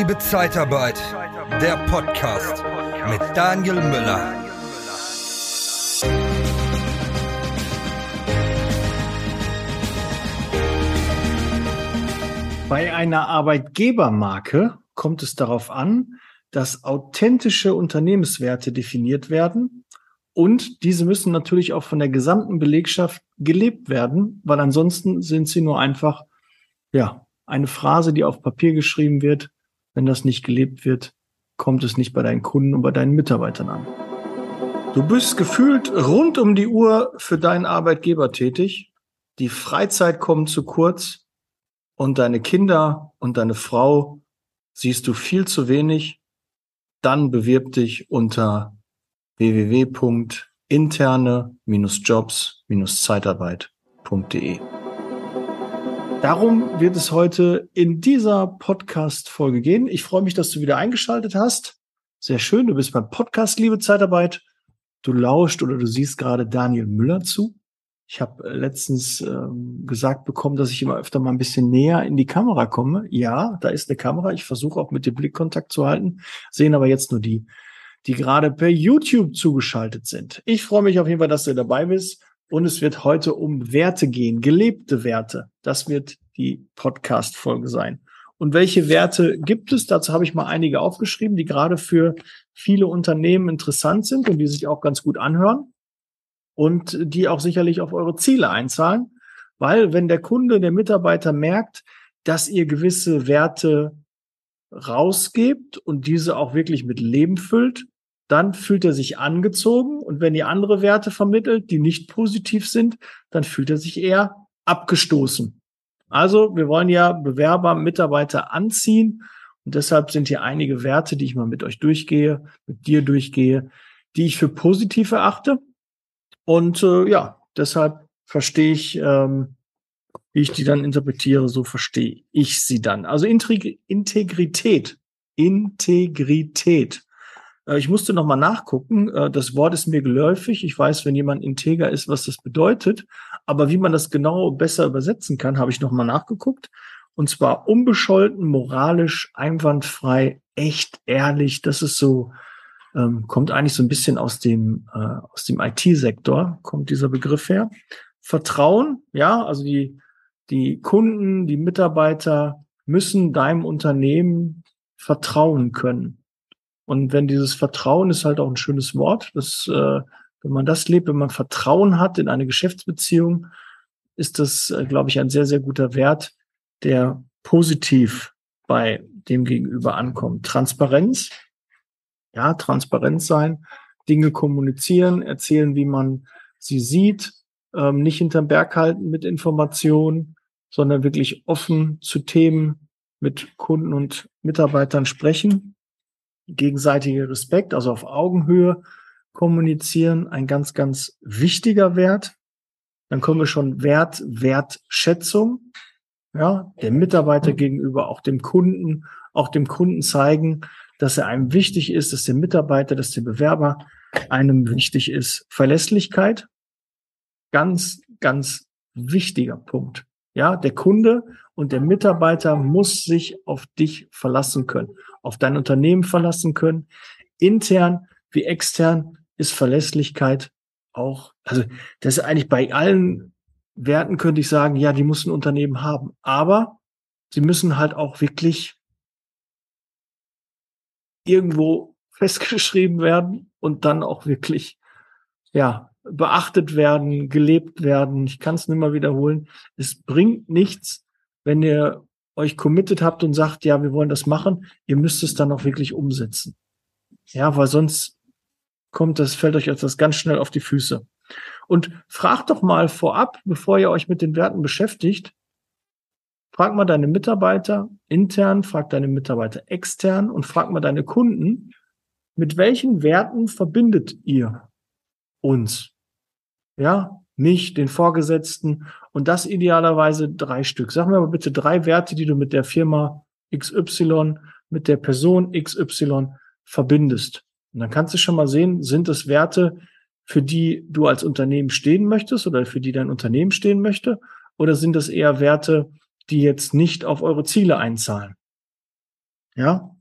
Liebe Zeitarbeit, der Podcast mit Daniel Müller. Bei einer Arbeitgebermarke kommt es darauf an, dass authentische Unternehmenswerte definiert werden und diese müssen natürlich auch von der gesamten Belegschaft gelebt werden, weil ansonsten sind sie nur einfach, ja, eine Phrase, die auf Papier geschrieben wird. Wenn das nicht gelebt wird, kommt es nicht bei deinen Kunden und bei deinen Mitarbeitern an. Du bist gefühlt rund um die Uhr für deinen Arbeitgeber tätig. Die Freizeit kommt zu kurz und deine Kinder und deine Frau siehst du viel zu wenig. Dann bewirb dich unter www.interne-jobs-zeitarbeit.de. Darum wird es heute in dieser Podcast-Folge gehen. Ich freue mich, dass du wieder eingeschaltet hast. Sehr schön. Du bist beim Podcast Liebe Zeitarbeit. Du lauscht oder du siehst gerade Daniel Müller zu. Ich habe letztens ähm, gesagt bekommen, dass ich immer öfter mal ein bisschen näher in die Kamera komme. Ja, da ist eine Kamera. Ich versuche auch mit dem Blickkontakt zu halten, sehen aber jetzt nur die die gerade per YouTube zugeschaltet sind. Ich freue mich auf jeden Fall, dass du dabei bist. Und es wird heute um Werte gehen, gelebte Werte. Das wird die Podcast-Folge sein. Und welche Werte gibt es? Dazu habe ich mal einige aufgeschrieben, die gerade für viele Unternehmen interessant sind und die sich auch ganz gut anhören und die auch sicherlich auf eure Ziele einzahlen. Weil wenn der Kunde, der Mitarbeiter merkt, dass ihr gewisse Werte rausgebt und diese auch wirklich mit Leben füllt, dann fühlt er sich angezogen und wenn ihr andere Werte vermittelt, die nicht positiv sind, dann fühlt er sich eher abgestoßen. Also wir wollen ja Bewerber, Mitarbeiter anziehen und deshalb sind hier einige Werte, die ich mal mit euch durchgehe, mit dir durchgehe, die ich für positiv erachte. Und äh, ja, deshalb verstehe ich, ähm, wie ich die dann interpretiere, so verstehe ich sie dann. Also Integrität, Integrität äh, ich musste noch mal nachgucken. Äh, das Wort ist mir geläufig. Ich weiß, wenn jemand integer ist, was das bedeutet. Aber wie man das genau besser übersetzen kann, habe ich noch mal nachgeguckt. Und zwar unbescholten, moralisch, einwandfrei, echt, ehrlich. Das ist so, ähm, kommt eigentlich so ein bisschen aus dem, äh, aus dem IT-Sektor, kommt dieser Begriff her. Vertrauen, ja, also die, die Kunden, die Mitarbeiter müssen deinem Unternehmen vertrauen können. Und wenn dieses Vertrauen ist halt auch ein schönes Wort, das, äh, wenn man das lebt, wenn man Vertrauen hat in eine Geschäftsbeziehung, ist das, äh, glaube ich, ein sehr, sehr guter Wert, der positiv bei dem Gegenüber ankommt. Transparenz, ja, transparent sein, Dinge kommunizieren, erzählen, wie man sie sieht, ähm, nicht hinterm Berg halten mit Informationen, sondern wirklich offen zu Themen mit Kunden und Mitarbeitern sprechen gegenseitige Respekt, also auf Augenhöhe kommunizieren, ein ganz, ganz wichtiger Wert. Dann kommen wir schon Wert, Wertschätzung. Ja, dem Mitarbeiter gegenüber, auch dem Kunden, auch dem Kunden zeigen, dass er einem wichtig ist, dass der Mitarbeiter, dass der Bewerber einem wichtig ist. Verlässlichkeit. Ganz, ganz wichtiger Punkt. Ja, der Kunde und der Mitarbeiter muss sich auf dich verlassen können, auf dein Unternehmen verlassen können. Intern wie extern ist Verlässlichkeit auch, also das ist eigentlich bei allen Werten könnte ich sagen, ja, die muss ein Unternehmen haben, aber sie müssen halt auch wirklich irgendwo festgeschrieben werden und dann auch wirklich, ja, beachtet werden, gelebt werden. Ich kann es nicht mal wiederholen. Es bringt nichts, wenn ihr euch committed habt und sagt, ja, wir wollen das machen. Ihr müsst es dann auch wirklich umsetzen. Ja, weil sonst kommt das, fällt euch das ganz schnell auf die Füße. Und fragt doch mal vorab, bevor ihr euch mit den Werten beschäftigt, frag mal deine Mitarbeiter intern, frag deine Mitarbeiter extern und frag mal deine Kunden, mit welchen Werten verbindet ihr uns. Ja, mich, den Vorgesetzten und das idealerweise drei Stück. Sag mir aber bitte drei Werte, die du mit der Firma XY, mit der Person XY verbindest. Und dann kannst du schon mal sehen, sind es Werte, für die du als Unternehmen stehen möchtest oder für die dein Unternehmen stehen möchte? Oder sind es eher Werte, die jetzt nicht auf eure Ziele einzahlen? Ja.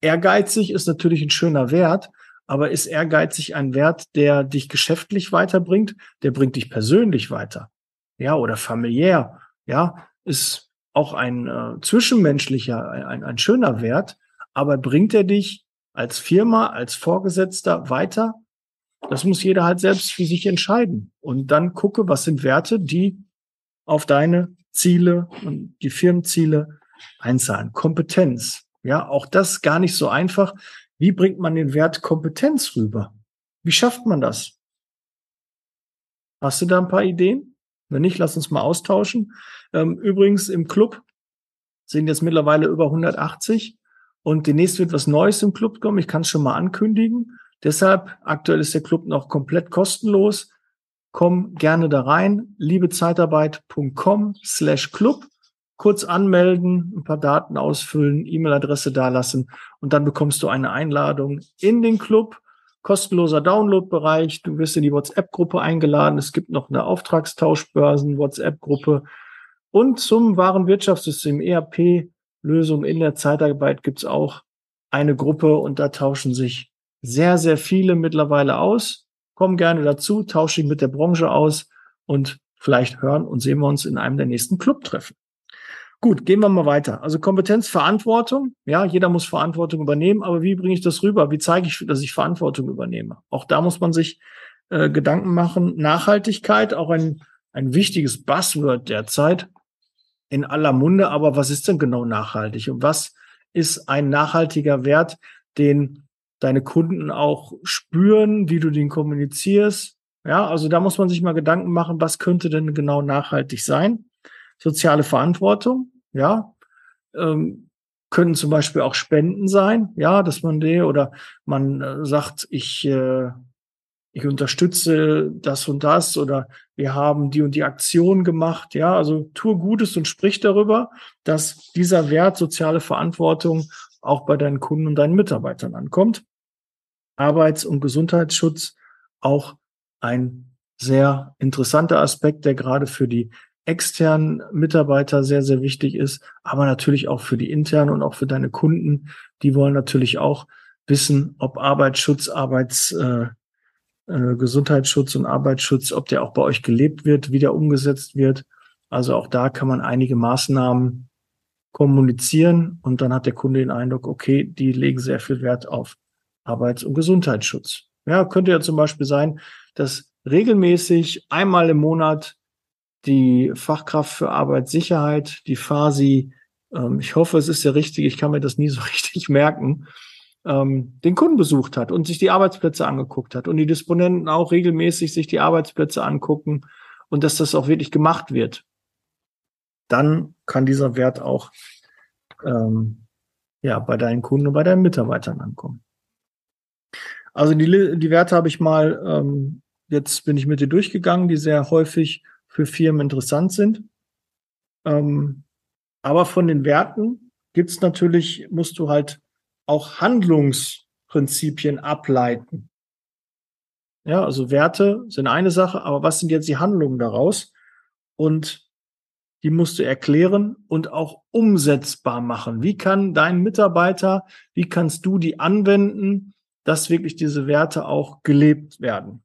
Ehrgeizig ist natürlich ein schöner Wert, aber ist ehrgeizig ein Wert, der dich geschäftlich weiterbringt? Der bringt dich persönlich weiter. Ja, oder familiär. Ja, ist auch ein äh, zwischenmenschlicher, ein, ein schöner Wert, aber bringt er dich als Firma, als Vorgesetzter weiter? Das muss jeder halt selbst für sich entscheiden. Und dann gucke, was sind Werte, die auf deine Ziele und die Firmenziele einzahlen. Kompetenz. Ja, auch das gar nicht so einfach. Wie bringt man den Wert Kompetenz rüber? Wie schafft man das? Hast du da ein paar Ideen? Wenn nicht, lass uns mal austauschen. Ähm, übrigens im Club sind jetzt mittlerweile über 180 und demnächst wird was Neues im Club kommen. Ich kann es schon mal ankündigen. Deshalb, aktuell ist der Club noch komplett kostenlos. Komm gerne da rein. liebezeitarbeit.com slash Club. Kurz anmelden, ein paar Daten ausfüllen, E-Mail-Adresse dalassen und dann bekommst du eine Einladung in den Club. Kostenloser Download-Bereich. Du wirst in die WhatsApp-Gruppe eingeladen. Es gibt noch eine Auftragstauschbörsen-WhatsApp-Gruppe. Und zum wahren Wirtschaftssystem ERP-Lösung in der Zeitarbeit gibt's auch eine Gruppe und da tauschen sich sehr, sehr viele mittlerweile aus. Komm gerne dazu, tausche dich mit der Branche aus und vielleicht hören und sehen wir uns in einem der nächsten Clubtreffen. Gut, gehen wir mal weiter. Also Kompetenz, Verantwortung. Ja, jeder muss Verantwortung übernehmen, aber wie bringe ich das rüber? Wie zeige ich, dass ich Verantwortung übernehme? Auch da muss man sich äh, Gedanken machen. Nachhaltigkeit, auch ein, ein wichtiges Buzzword derzeit in aller Munde. Aber was ist denn genau nachhaltig? Und was ist ein nachhaltiger Wert, den deine Kunden auch spüren, wie du den kommunizierst. Ja, also da muss man sich mal Gedanken machen, was könnte denn genau nachhaltig sein? Soziale Verantwortung, ja, ähm, können zum Beispiel auch Spenden sein, ja, dass man die oder man äh, sagt, ich äh, ich unterstütze das und das oder wir haben die und die Aktion gemacht, ja, also tue Gutes und sprich darüber, dass dieser Wert soziale Verantwortung auch bei deinen Kunden und deinen Mitarbeitern ankommt. Arbeits- und Gesundheitsschutz auch ein sehr interessanter Aspekt, der gerade für die externen Mitarbeiter sehr, sehr wichtig ist, aber natürlich auch für die internen und auch für deine Kunden. Die wollen natürlich auch wissen, ob Arbeitsschutz, Arbeits, äh, äh, Gesundheitsschutz und Arbeitsschutz, ob der auch bei euch gelebt wird, wie der umgesetzt wird. Also auch da kann man einige Maßnahmen kommunizieren und dann hat der Kunde den Eindruck, okay, die legen sehr viel Wert auf Arbeits- und Gesundheitsschutz. Ja, könnte ja zum Beispiel sein, dass regelmäßig einmal im Monat die Fachkraft für Arbeitssicherheit, die FASI, ähm, ich hoffe, es ist der richtige, ich kann mir das nie so richtig merken, ähm, den Kunden besucht hat und sich die Arbeitsplätze angeguckt hat und die Disponenten auch regelmäßig sich die Arbeitsplätze angucken und dass das auch wirklich gemacht wird. Dann kann dieser Wert auch ähm, ja bei deinen Kunden und bei deinen Mitarbeitern ankommen. Also die, die Werte habe ich mal, ähm, jetzt bin ich mit dir durchgegangen, die sehr häufig für Firmen interessant sind. Ähm, aber von den Werten gibt's natürlich, musst du halt auch Handlungsprinzipien ableiten. Ja, also Werte sind eine Sache, aber was sind jetzt die Handlungen daraus? Und die musst du erklären und auch umsetzbar machen. Wie kann dein Mitarbeiter, wie kannst du die anwenden, dass wirklich diese Werte auch gelebt werden.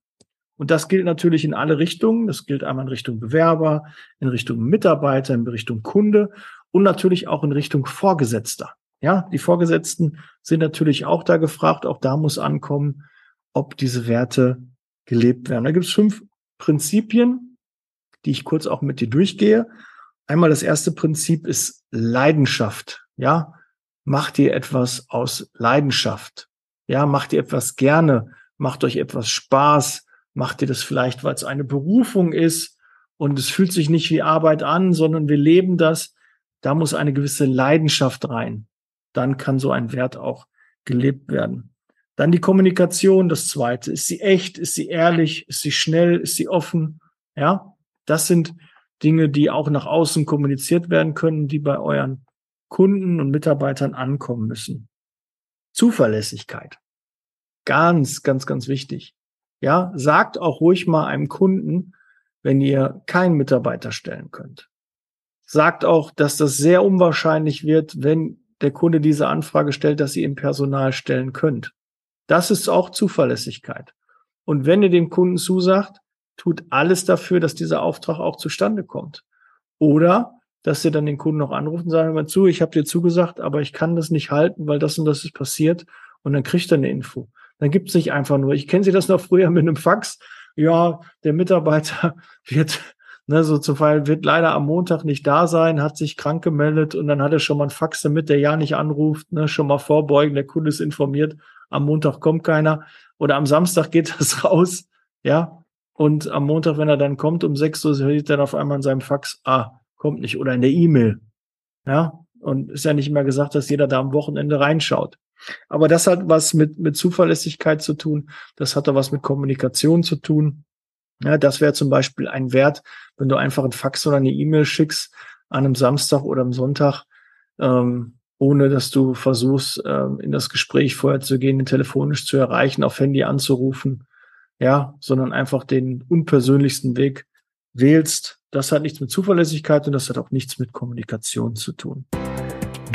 Und das gilt natürlich in alle Richtungen. Das gilt einmal in Richtung Bewerber, in Richtung Mitarbeiter, in Richtung Kunde und natürlich auch in Richtung Vorgesetzter. Ja, die Vorgesetzten sind natürlich auch da gefragt. Auch da muss ankommen, ob diese Werte gelebt werden. Da gibt es fünf Prinzipien, die ich kurz auch mit dir durchgehe. Einmal das erste Prinzip ist Leidenschaft. Ja, mach dir etwas aus Leidenschaft. Ja, macht ihr etwas gerne, macht euch etwas Spaß, macht ihr das vielleicht, weil es eine Berufung ist und es fühlt sich nicht wie Arbeit an, sondern wir leben das. Da muss eine gewisse Leidenschaft rein. Dann kann so ein Wert auch gelebt werden. Dann die Kommunikation, das zweite. Ist sie echt? Ist sie ehrlich? Ist sie schnell? Ist sie offen? Ja, das sind Dinge, die auch nach außen kommuniziert werden können, die bei euren Kunden und Mitarbeitern ankommen müssen. Zuverlässigkeit. Ganz, ganz, ganz wichtig. Ja, sagt auch ruhig mal einem Kunden, wenn ihr keinen Mitarbeiter stellen könnt. Sagt auch, dass das sehr unwahrscheinlich wird, wenn der Kunde diese Anfrage stellt, dass ihr im Personal stellen könnt. Das ist auch Zuverlässigkeit. Und wenn ihr dem Kunden zusagt, tut alles dafür, dass dieser Auftrag auch zustande kommt. Oder dass ihr dann den Kunden noch anruft und sagt, hör mal zu, ich habe dir zugesagt, aber ich kann das nicht halten, weil das und das ist passiert. Und dann kriegt er eine Info. Dann gibt es nicht einfach nur, ich kenne Sie das noch früher mit einem Fax, ja, der Mitarbeiter wird, ne, so zum Fall wird leider am Montag nicht da sein, hat sich krank gemeldet und dann hat er schon mal ein Fax damit, der ja nicht anruft, ne, schon mal vorbeugen, der Kunde ist informiert, am Montag kommt keiner oder am Samstag geht das raus, ja, und am Montag, wenn er dann kommt, um sechs Uhr, sieht er auf einmal in seinem Fax, ah, kommt nicht, oder in der E-Mail, ja, und ist ja nicht mehr gesagt, dass jeder da am Wochenende reinschaut. Aber das hat was mit, mit Zuverlässigkeit zu tun. Das hat da was mit Kommunikation zu tun. Ja, das wäre zum Beispiel ein Wert, wenn du einfach ein Fax oder eine E-Mail schickst an einem Samstag oder am Sonntag, ähm, ohne dass du versuchst, ähm, in das Gespräch vorher zu gehen, telefonisch zu erreichen, auf Handy anzurufen, ja, sondern einfach den unpersönlichsten Weg wählst. Das hat nichts mit Zuverlässigkeit und das hat auch nichts mit Kommunikation zu tun.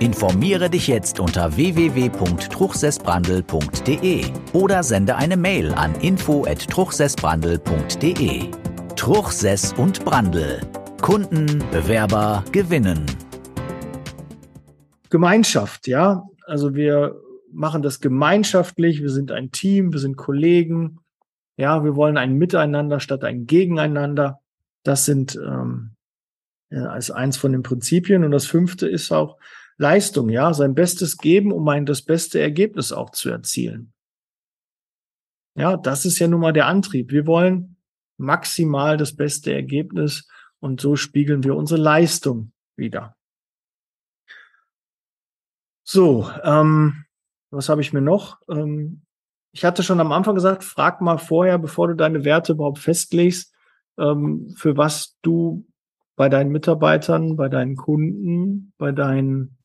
Informiere dich jetzt unter www.truchsessbrandel.de oder sende eine Mail an info@truchsessbrandel.de. Truchsess und Brandel. Kunden, Bewerber gewinnen. Gemeinschaft, ja. Also wir machen das gemeinschaftlich. Wir sind ein Team, wir sind Kollegen. Ja, wir wollen ein Miteinander statt ein Gegeneinander. Das sind ähm, ist eins von den Prinzipien. Und das fünfte ist auch, Leistung, ja, sein Bestes geben, um ein das beste Ergebnis auch zu erzielen. Ja, das ist ja nun mal der Antrieb. Wir wollen maximal das beste Ergebnis und so spiegeln wir unsere Leistung wieder. So, ähm, was habe ich mir noch? Ähm, ich hatte schon am Anfang gesagt, frag mal vorher, bevor du deine Werte überhaupt festlegst, ähm, für was du bei deinen Mitarbeitern, bei deinen Kunden, bei deinen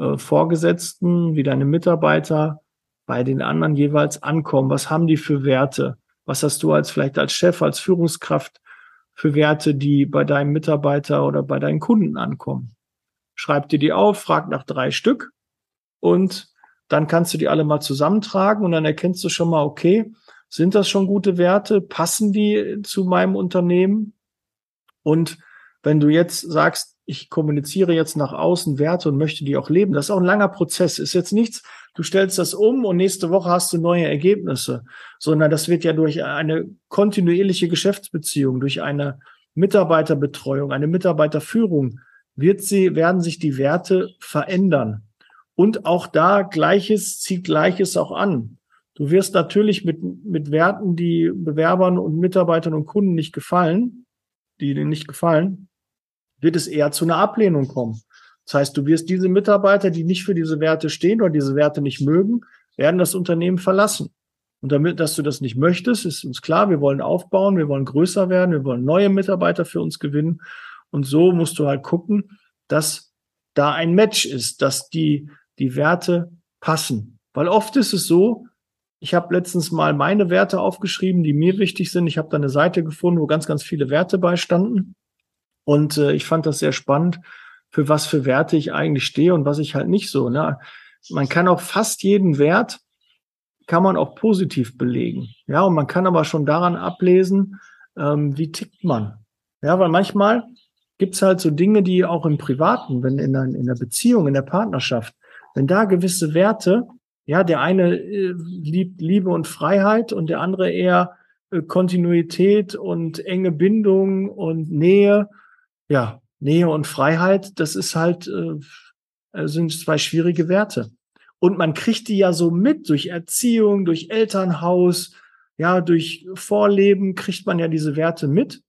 äh, Vorgesetzten, wie deine Mitarbeiter bei den anderen jeweils ankommen? Was haben die für Werte? Was hast du als vielleicht als Chef, als Führungskraft für Werte, die bei deinem Mitarbeiter oder bei deinen Kunden ankommen? Schreib dir die auf, frag nach drei Stück und dann kannst du die alle mal zusammentragen und dann erkennst du schon mal, okay, sind das schon gute Werte? Passen die zu meinem Unternehmen? Und wenn du jetzt sagst, ich kommuniziere jetzt nach außen Werte und möchte die auch leben. Das ist auch ein langer Prozess. Ist jetzt nichts, du stellst das um und nächste Woche hast du neue Ergebnisse, sondern das wird ja durch eine kontinuierliche Geschäftsbeziehung, durch eine Mitarbeiterbetreuung, eine Mitarbeiterführung wird sie, werden sich die Werte verändern. Und auch da Gleiches zieht Gleiches auch an. Du wirst natürlich mit, mit Werten, die Bewerbern und Mitarbeitern und Kunden nicht gefallen, die denen nicht gefallen, wird es eher zu einer Ablehnung kommen. Das heißt, du wirst diese Mitarbeiter, die nicht für diese Werte stehen oder diese Werte nicht mögen, werden das Unternehmen verlassen. Und damit, dass du das nicht möchtest, ist uns klar, wir wollen aufbauen, wir wollen größer werden, wir wollen neue Mitarbeiter für uns gewinnen. Und so musst du halt gucken, dass da ein Match ist, dass die, die Werte passen. Weil oft ist es so, ich habe letztens mal meine Werte aufgeschrieben, die mir wichtig sind. Ich habe da eine Seite gefunden, wo ganz, ganz viele Werte beistanden. Und äh, ich fand das sehr spannend, für was für Werte ich eigentlich stehe und was ich halt nicht so. Ne? Man kann auch fast jeden Wert, kann man auch positiv belegen. Ja, und man kann aber schon daran ablesen, ähm, wie tickt man. Ja, weil manchmal gibt's halt so Dinge, die auch im Privaten, wenn in der, in der Beziehung, in der Partnerschaft, wenn da gewisse Werte, ja, der eine äh, liebt Liebe und Freiheit und der andere eher äh, Kontinuität und enge Bindung und Nähe ja, Nähe und Freiheit, das ist halt, äh, sind zwei schwierige Werte. Und man kriegt die ja so mit durch Erziehung, durch Elternhaus, ja, durch Vorleben kriegt man ja diese Werte mit.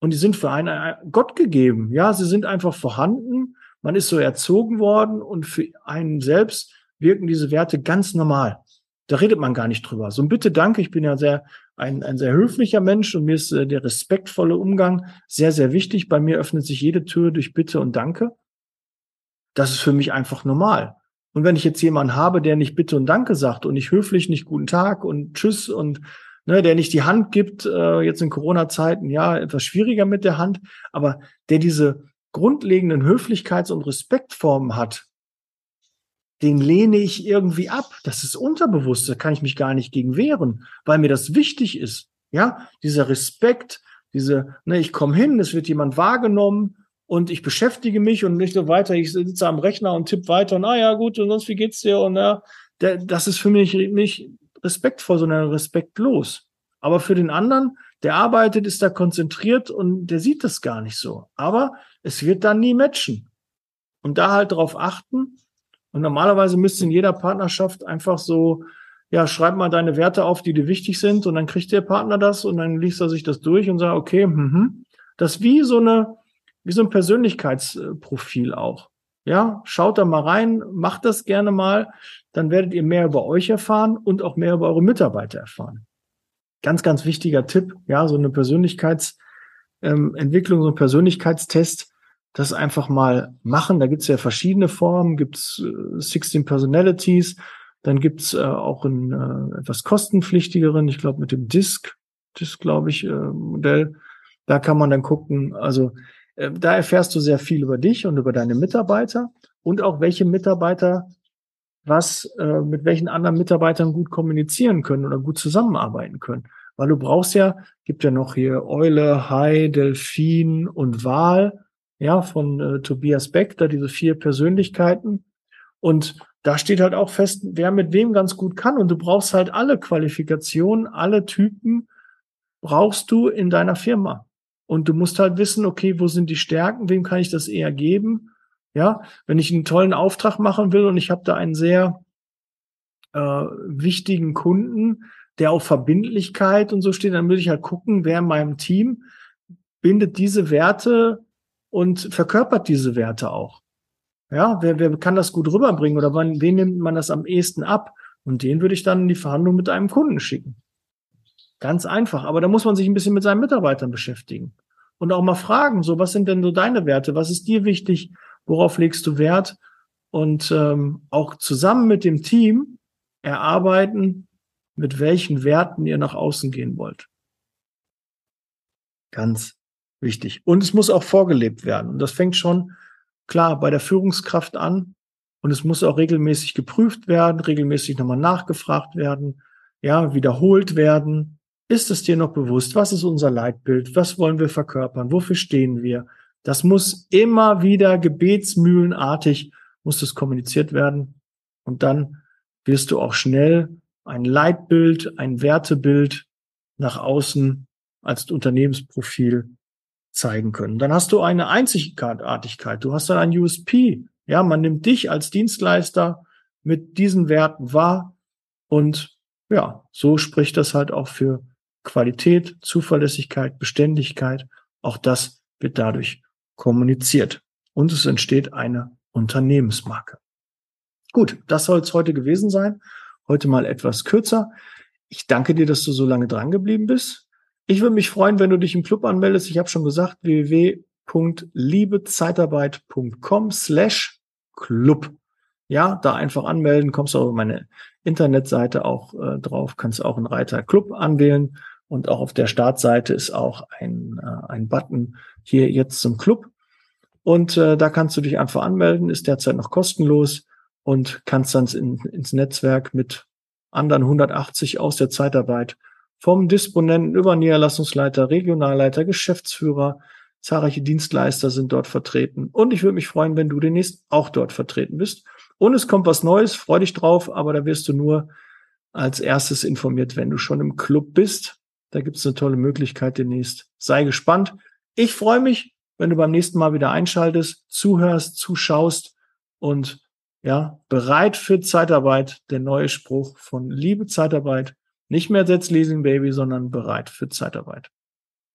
Und die sind für einen äh, Gott gegeben. Ja, sie sind einfach vorhanden. Man ist so erzogen worden und für einen selbst wirken diese Werte ganz normal. Da redet man gar nicht drüber. So ein Bitte, danke. Ich bin ja sehr, ein, ein sehr höflicher Mensch und mir ist äh, der respektvolle Umgang sehr, sehr wichtig. Bei mir öffnet sich jede Tür durch Bitte und Danke. Das ist für mich einfach normal. Und wenn ich jetzt jemanden habe, der nicht Bitte und Danke sagt und nicht höflich, nicht guten Tag und Tschüss und ne, der nicht die Hand gibt, äh, jetzt in Corona-Zeiten, ja, etwas schwieriger mit der Hand, aber der diese grundlegenden Höflichkeits- und Respektformen hat, den lehne ich irgendwie ab. Das ist unterbewusst, da kann ich mich gar nicht gegen wehren, weil mir das wichtig ist. Ja, dieser Respekt, diese, ne, ich komme hin, es wird jemand wahrgenommen und ich beschäftige mich und nicht so weiter. Ich sitze am Rechner und tippe weiter und ah ja, gut, und sonst wie geht's dir? Und ja, das ist für mich nicht respektvoll, sondern respektlos. Aber für den anderen, der arbeitet, ist da konzentriert und der sieht das gar nicht so. Aber es wird dann nie matchen. Und da halt darauf achten, und normalerweise müsste in jeder Partnerschaft einfach so, ja, schreib mal deine Werte auf, die dir wichtig sind, und dann kriegt der Partner das und dann liest er sich das durch und sagt, okay, mhm. das ist wie so eine, wie so ein Persönlichkeitsprofil auch. Ja, schaut da mal rein, macht das gerne mal, dann werdet ihr mehr über euch erfahren und auch mehr über eure Mitarbeiter erfahren. Ganz, ganz wichtiger Tipp, ja, so eine Persönlichkeitsentwicklung, ähm, so ein Persönlichkeitstest, das einfach mal machen. Da gibt's ja verschiedene Formen, gibt's äh, 16 Personalities, dann gibt's äh, auch ein äh, etwas kostenpflichtigeren, ich glaube mit dem Disk, Disk glaube ich, äh, Modell. Da kann man dann gucken, also äh, da erfährst du sehr viel über dich und über deine Mitarbeiter und auch welche Mitarbeiter was äh, mit welchen anderen Mitarbeitern gut kommunizieren können oder gut zusammenarbeiten können. Weil du brauchst ja, gibt ja noch hier Eule, Hai, Delfin und Wal ja, von äh, Tobias Beck, da diese vier Persönlichkeiten. Und da steht halt auch fest, wer mit wem ganz gut kann. Und du brauchst halt alle Qualifikationen, alle Typen brauchst du in deiner Firma. Und du musst halt wissen, okay, wo sind die Stärken, wem kann ich das eher geben? Ja, wenn ich einen tollen Auftrag machen will und ich habe da einen sehr äh, wichtigen Kunden, der auf Verbindlichkeit und so steht, dann würde ich halt gucken, wer in meinem Team bindet diese Werte und verkörpert diese Werte auch. Ja, wer, wer kann das gut rüberbringen oder wann, wen nimmt man das am ehesten ab? Und den würde ich dann in die Verhandlung mit einem Kunden schicken. Ganz einfach. Aber da muss man sich ein bisschen mit seinen Mitarbeitern beschäftigen. Und auch mal fragen, so, was sind denn so deine Werte? Was ist dir wichtig? Worauf legst du Wert? Und ähm, auch zusammen mit dem Team erarbeiten, mit welchen Werten ihr nach außen gehen wollt. Ganz wichtig. Und es muss auch vorgelebt werden. Und das fängt schon klar bei der Führungskraft an. Und es muss auch regelmäßig geprüft werden, regelmäßig nochmal nachgefragt werden, ja, wiederholt werden. Ist es dir noch bewusst? Was ist unser Leitbild? Was wollen wir verkörpern? Wofür stehen wir? Das muss immer wieder gebetsmühlenartig muss das kommuniziert werden. Und dann wirst du auch schnell ein Leitbild, ein Wertebild nach außen als Unternehmensprofil zeigen können. Dann hast du eine Einzigartigkeit, du hast dann ein USP. Ja, man nimmt dich als Dienstleister mit diesen Werten wahr und ja, so spricht das halt auch für Qualität, Zuverlässigkeit, Beständigkeit. Auch das wird dadurch kommuniziert und es entsteht eine Unternehmensmarke. Gut, das soll es heute gewesen sein. Heute mal etwas kürzer. Ich danke dir, dass du so lange dran geblieben bist. Ich würde mich freuen, wenn du dich im Club anmeldest. Ich habe schon gesagt, www.liebezeitarbeit.com slash Club. Ja, da einfach anmelden, kommst du auf meine Internetseite auch äh, drauf, kannst auch einen Reiter Club anwählen und auch auf der Startseite ist auch ein, äh, ein Button hier jetzt zum Club. Und äh, da kannst du dich einfach anmelden, ist derzeit noch kostenlos und kannst dann in, ins Netzwerk mit anderen 180 aus der Zeitarbeit vom Disponenten über Niederlassungsleiter, Regionalleiter, Geschäftsführer. Zahlreiche Dienstleister sind dort vertreten. Und ich würde mich freuen, wenn du demnächst auch dort vertreten bist. Und es kommt was Neues, freu dich drauf, aber da wirst du nur als erstes informiert, wenn du schon im Club bist. Da gibt es eine tolle Möglichkeit demnächst. Sei gespannt. Ich freue mich, wenn du beim nächsten Mal wieder einschaltest, zuhörst, zuschaust und ja, bereit für Zeitarbeit, der neue Spruch von Liebe Zeitarbeit nicht mehr Setz Leasing Baby, sondern bereit für Zeitarbeit.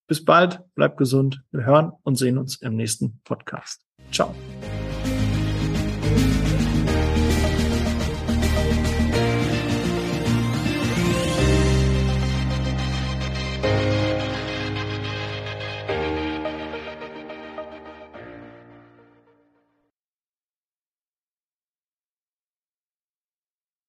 Bis bald, bleib gesund. Wir hören und sehen uns im nächsten Podcast. Ciao.